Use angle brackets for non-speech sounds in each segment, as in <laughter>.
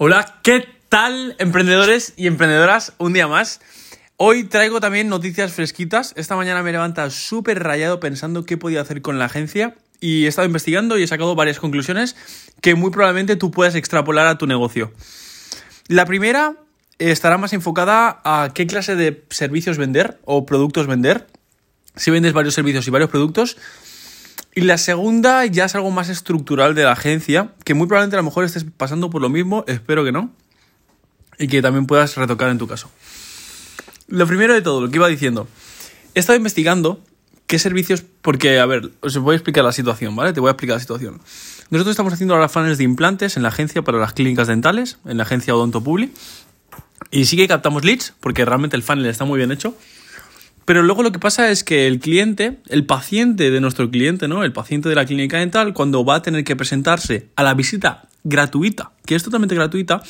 Hola, ¿qué tal emprendedores y emprendedoras? Un día más. Hoy traigo también noticias fresquitas. Esta mañana me levanta súper rayado pensando qué podía hacer con la agencia y he estado investigando y he sacado varias conclusiones que muy probablemente tú puedas extrapolar a tu negocio. La primera estará más enfocada a qué clase de servicios vender o productos vender. Si vendes varios servicios y varios productos. Y la segunda ya es algo más estructural de la agencia, que muy probablemente a lo mejor estés pasando por lo mismo, espero que no. Y que también puedas retocar en tu caso. Lo primero de todo, lo que iba diciendo. He estado investigando qué servicios, porque, a ver, os voy a explicar la situación, ¿vale? Te voy a explicar la situación. Nosotros estamos haciendo ahora funnels de implantes en la agencia para las clínicas dentales, en la agencia Odonto Publi. Y sí que captamos leads, porque realmente el funnel está muy bien hecho. Pero luego lo que pasa es que el cliente, el paciente de nuestro cliente, ¿no? El paciente de la clínica dental, cuando va a tener que presentarse a la visita gratuita, que es totalmente gratuita,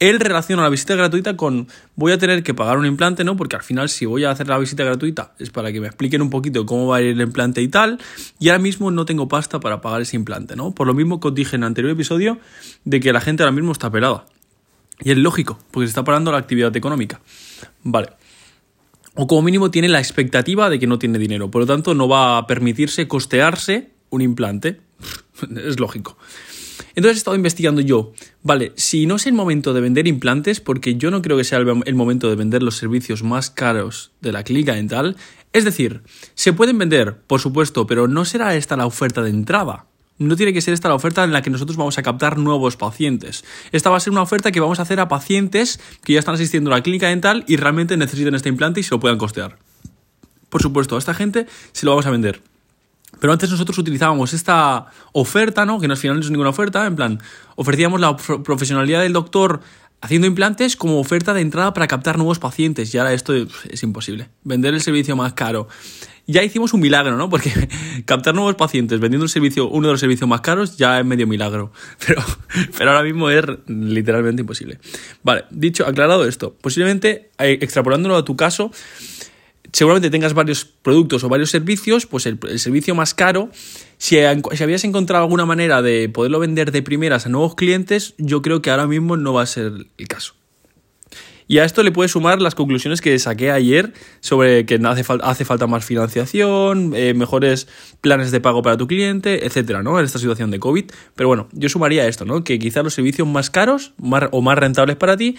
él relaciona la visita gratuita con voy a tener que pagar un implante, ¿no? Porque al final si voy a hacer la visita gratuita es para que me expliquen un poquito cómo va a ir el implante y tal, y ahora mismo no tengo pasta para pagar ese implante, ¿no? Por lo mismo que os dije en el anterior episodio de que la gente ahora mismo está pelada. Y es lógico, porque se está parando la actividad económica. Vale o como mínimo tiene la expectativa de que no tiene dinero. Por lo tanto, no va a permitirse costearse un implante. <laughs> es lógico. Entonces he estado investigando yo, vale, si no es el momento de vender implantes, porque yo no creo que sea el momento de vender los servicios más caros de la clínica dental, es decir, se pueden vender, por supuesto, pero no será esta la oferta de entrada. No tiene que ser esta la oferta en la que nosotros vamos a captar nuevos pacientes. Esta va a ser una oferta que vamos a hacer a pacientes que ya están asistiendo a la clínica dental y realmente necesitan este implante y se lo puedan costear. Por supuesto, a esta gente se lo vamos a vender. Pero antes nosotros utilizábamos esta oferta, ¿no? Que no al final no es ninguna oferta, en plan, ofrecíamos la profesionalidad del doctor haciendo implantes como oferta de entrada para captar nuevos pacientes. Y ahora esto es imposible. Vender el servicio más caro ya hicimos un milagro, ¿no? Porque <laughs> captar nuevos pacientes vendiendo un servicio, uno de los servicios más caros ya es medio milagro. <laughs> Pero, pero ahora mismo es literalmente imposible. Vale, dicho, aclarado esto, posiblemente eh, extrapolándolo a tu caso, seguramente tengas varios productos o varios servicios, pues el, servicio más caro, si, habías encontrado alguna manera de poderlo vender de primeras a nuevos clientes, yo creo que ahora mismo no va a ser el caso. Y a esto le puedes sumar las conclusiones que saqué ayer sobre que hace, hace falta más financiación, eh, mejores planes de pago para tu cliente, etcétera, ¿no? En esta situación de COVID. Pero bueno, yo sumaría esto, ¿no? Que quizás los servicios más caros o más rentables para ti,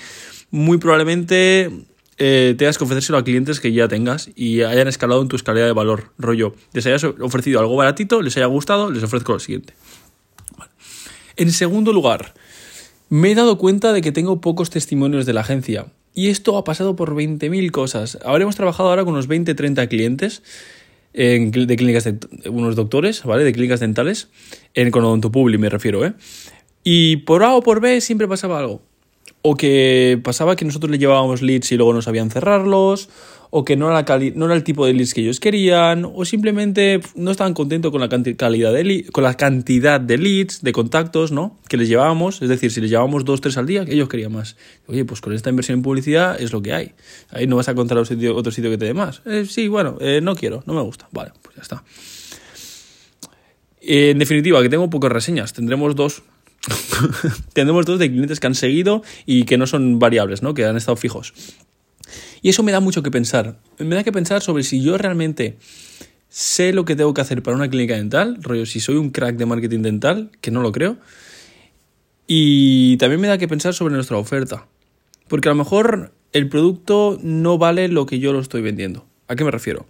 muy probablemente eh, tengas que ofrecérselo a clientes que ya tengas y hayan escalado en tu escalera de valor. Rollo, les hayas ofrecido algo baratito, les haya gustado, les ofrezco lo siguiente. En segundo lugar, me he dado cuenta de que tengo pocos testimonios de la agencia. Y esto ha pasado por 20.000 cosas. Habremos trabajado ahora con unos 20-30 clientes de clínicas de unos doctores, ¿vale? De clínicas dentales, en, con me refiero, ¿eh? Y por A o por B siempre pasaba algo. O que pasaba que nosotros le llevábamos leads y luego no sabían cerrarlos, o que no era, no era el tipo de leads que ellos querían, o simplemente no estaban contentos con la, calidad de con la cantidad de leads, de contactos, ¿no? Que les llevábamos, es decir, si les llevábamos dos, tres al día, que ellos querían más. Oye, pues con esta inversión en publicidad es lo que hay. Ahí no vas a encontrar otro sitio, que te dé más. Eh, sí, bueno, eh, no quiero, no me gusta. Vale, pues ya está. En definitiva, que tengo pocas reseñas. Tendremos dos. <laughs> Tendremos dos de clientes que han seguido y que no son variables, ¿no? Que han estado fijos. Y eso me da mucho que pensar. Me da que pensar sobre si yo realmente sé lo que tengo que hacer para una clínica dental, rollo, si soy un crack de marketing dental, que no lo creo. Y también me da que pensar sobre nuestra oferta. Porque a lo mejor el producto no vale lo que yo lo estoy vendiendo. ¿A qué me refiero?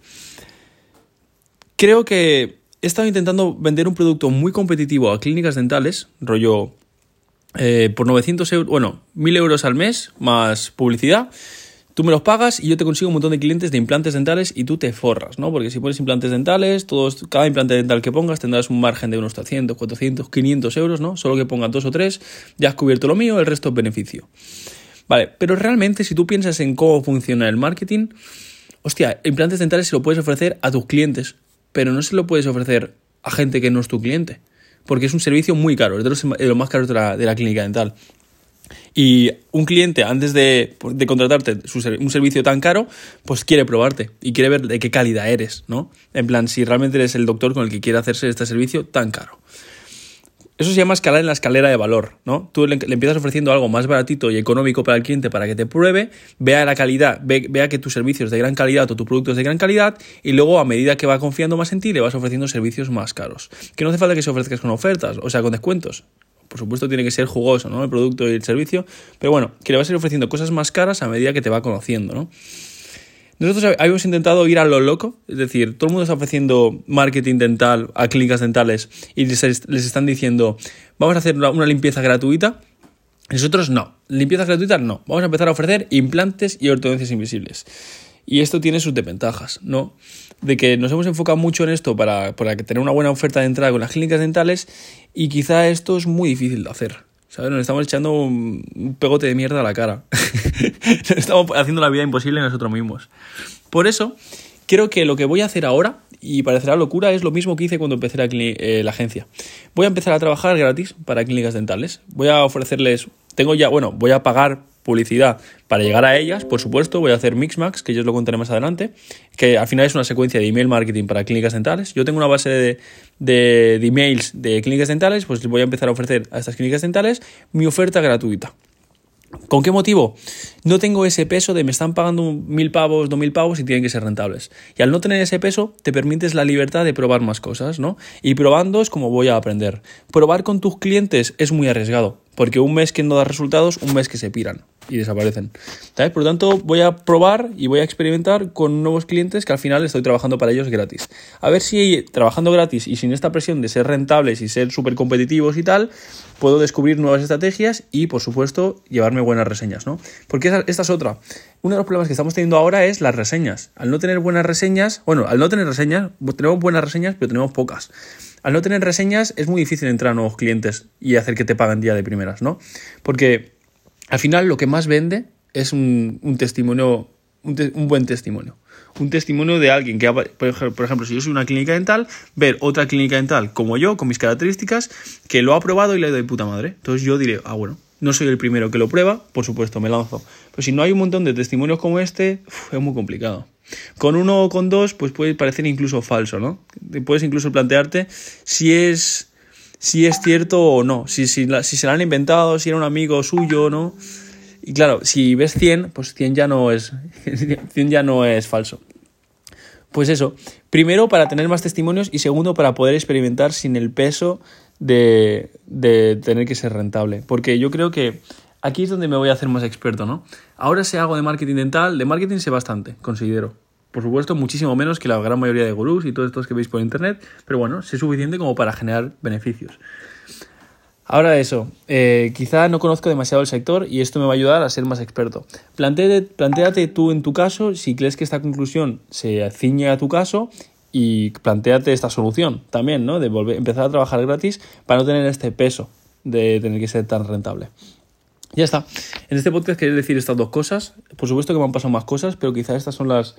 Creo que he estado intentando vender un producto muy competitivo a clínicas dentales, rollo eh, por 900 euros, bueno, 1000 euros al mes más publicidad Tú me los pagas y yo te consigo un montón de clientes de implantes dentales y tú te forras, ¿no? Porque si pones implantes dentales, todos, cada implante dental que pongas tendrás un margen de unos 300, 400, 500 euros, ¿no? Solo que pongas dos o tres, ya has cubierto lo mío, el resto es beneficio. Vale, pero realmente si tú piensas en cómo funciona el marketing, hostia, implantes dentales se lo puedes ofrecer a tus clientes, pero no se lo puedes ofrecer a gente que no es tu cliente, porque es un servicio muy caro, es de los, más caros de la, de la clínica dental. Y un cliente, antes de, contratarte un servicio tan caro, pues quiere probarte y quiere ver de qué calidad eres, ¿no? En plan, si realmente eres el doctor con el que quiere hacerse este servicio tan caro. Eso se llama escalar en la escalera de valor, ¿no? Tú le, empiezas ofreciendo algo más baratito y económico para el cliente para que te pruebe, vea la calidad, vea que tu servicio es de gran calidad o tu producto es de gran calidad y luego a medida que va confiando más en ti le vas ofreciendo servicios más caros. Que no hace falta que se ofrezcas con ofertas, o sea, con descuentos. Por supuesto tiene que ser jugoso, ¿no? El producto y el servicio, pero bueno, que le vas a ir ofreciendo cosas más caras a medida que te va conociendo, ¿no? Nosotros habíamos intentado ir a lo loco, es decir, todo el mundo está ofreciendo marketing dental a clínicas dentales y les, están diciendo, vamos a hacer una limpieza gratuita. Nosotros no, limpieza gratuita no, vamos a empezar a ofrecer implantes y ortodoncias invisibles. Y esto tiene sus desventajas, ¿no? De que nos hemos enfocado mucho en esto para, para tener una buena oferta de entrada con las clínicas dentales y quizá esto es muy difícil de hacer. ¿Sabes? Nos estamos echando un pegote de mierda a la cara. <laughs> Estamos haciendo la vida imposible nosotros mismos. Por eso, creo que lo que voy a hacer ahora, y parecerá locura, es lo mismo que hice cuando empecé la, eh, la agencia. Voy a empezar a trabajar gratis para clínicas dentales. Voy a ofrecerles. Tengo ya, bueno, voy a pagar publicidad para llegar a ellas, por supuesto, voy a hacer Mixmax, que yo os lo contaré más adelante, que al final es una secuencia de email marketing para clínicas dentales. Yo tengo una base de, emails de clínicas dentales, pues voy a empezar a ofrecer a estas clínicas dentales mi oferta gratuita. ¿Con qué motivo? No tengo ese peso de me están pagando mil pavos, dos mil pavos y tienen que ser rentables. Y al no tener ese peso, te permites la libertad de probar más cosas, ¿no? Y probando es como voy a aprender. Probar con tus clientes es muy arriesgado, porque un mes que no da resultados, un mes que se piran y desaparecen. ¿Sabes? Por lo tanto, voy a probar y voy a experimentar con nuevos clientes que al final estoy trabajando para ellos gratis. A ver si trabajando gratis y sin esta presión de ser rentables y ser súper competitivos y tal, puedo descubrir nuevas estrategias y, por supuesto, llevarme buenas reseñas, ¿no? Porque esta es otra. Uno de los problemas que estamos teniendo ahora es las reseñas. Al no tener buenas reseñas, bueno, al no tener reseñas, tenemos buenas reseñas, pero tenemos pocas. Al no tener reseñas es muy difícil entrar a nuevos clientes y hacer que te paguen día de primeras, ¿no? Porque al final lo que más vende es un, testimonio, un, buen testimonio. Un testimonio de alguien que, por ejemplo, si yo soy una clínica dental, ver otra clínica dental como yo, con mis características, que lo ha probado y le doy puta madre. Entonces yo diré, ah, bueno, no soy el primero que lo prueba, por supuesto, me lanzo. Pero si no hay un montón de testimonios como este, es muy complicado. Con uno o con dos, pues puede parecer incluso falso, ¿no? Puedes incluso plantearte si es si es cierto o no, si, si, si se han inventado, si era un amigo suyo o no. Y claro, si ves 100, pues 100 ya no es, <laughs> 100 ya no es falso. Pues eso, primero para tener más testimonios y segundo para poder experimentar sin el peso de, de tener que ser rentable. Porque yo creo que aquí es donde me voy a hacer más experto, ¿no? Ahora sé algo de marketing dental, de marketing sé bastante, considero. Por supuesto, muchísimo menos que la gran mayoría de gurús y todos estos que veis por internet, pero bueno, sé suficiente como para generar beneficios. Ahora eso, eh, quizá no conozco demasiado el sector y esto me va a ayudar a ser más experto. Plantéate, plantéate tú en tu caso si crees que esta conclusión se ciñe a tu caso y planteate esta solución también, ¿no? De volver, empezar a trabajar gratis para no tener este peso de tener que ser tan rentable. Ya está. En este podcast quería decir estas dos cosas. Por supuesto que me han pasado más cosas, pero quizá estas son las,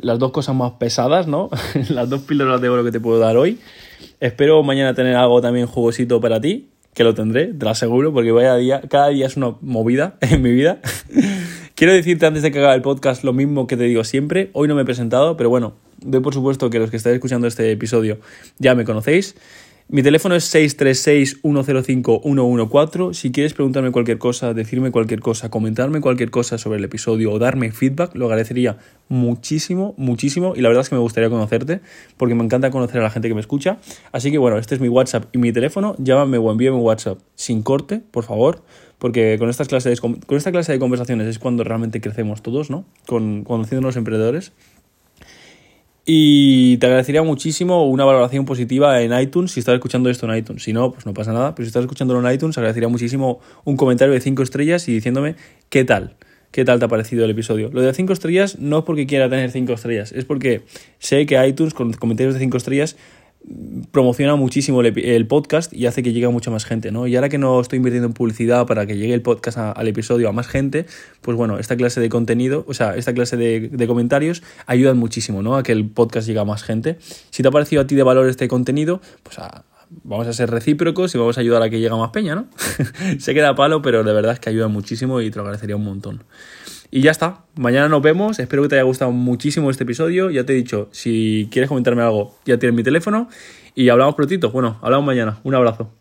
las dos cosas más pesadas, ¿no? <laughs> las dos píldoras de oro que te puedo dar hoy. Espero mañana tener algo también jugosito para ti, que lo tendré, te lo aseguro, porque vaya día, cada día es una movida <laughs> en mi vida. <laughs> Quiero decirte antes de que haga el podcast lo mismo que te digo siempre. Hoy no me he presentado, pero bueno, doy por supuesto que los que estáis escuchando este episodio ya me conocéis. Mi teléfono es 636-105-114. Si quieres preguntarme cualquier cosa, decirme cualquier cosa, comentarme cualquier cosa sobre el episodio o darme feedback, lo agradecería muchísimo, muchísimo. Y la verdad es que me gustaría conocerte, porque me encanta conocer a la gente que me escucha. Así que bueno, este es mi WhatsApp y mi teléfono. Llámame o envíame un WhatsApp sin corte, por favor. Porque con, estas clases, con esta clase de conversaciones es cuando realmente crecemos todos, ¿no? Con, conociendo los emprendedores. Y te agradecería muchísimo una valoración positiva en iTunes si estás escuchando esto en iTunes. Si no, pues no pasa nada. Pero si estás escuchándolo en iTunes, agradecería muchísimo un comentario de 5 estrellas y diciéndome qué tal. ¿Qué tal te ha parecido el episodio? Lo de 5 estrellas no es porque quiera tener 5 estrellas, es porque sé que iTunes con comentarios de 5 estrellas promociona muchísimo el, podcast y hace que llegue a mucha más gente, ¿no? Y ahora que no estoy invirtiendo en publicidad para que llegue el podcast al episodio a más gente, pues bueno, esta clase de contenido, o sea, esta clase de, comentarios ayudan muchísimo, ¿no? A que el podcast llegue a más gente. Si te ha parecido a ti de valor este contenido, pues vamos a ser recíprocos y vamos a ayudar a que llegue más peña, ¿no? <laughs> Se queda palo, pero de verdad es que ayuda muchísimo y te lo agradecería un montón. Y ya está. Mañana nos vemos. Espero que te haya gustado muchísimo este episodio. Ya te he dicho, si quieres comentarme algo, ya tienes mi teléfono. Y hablamos prontito. Bueno, hablamos mañana. Un abrazo.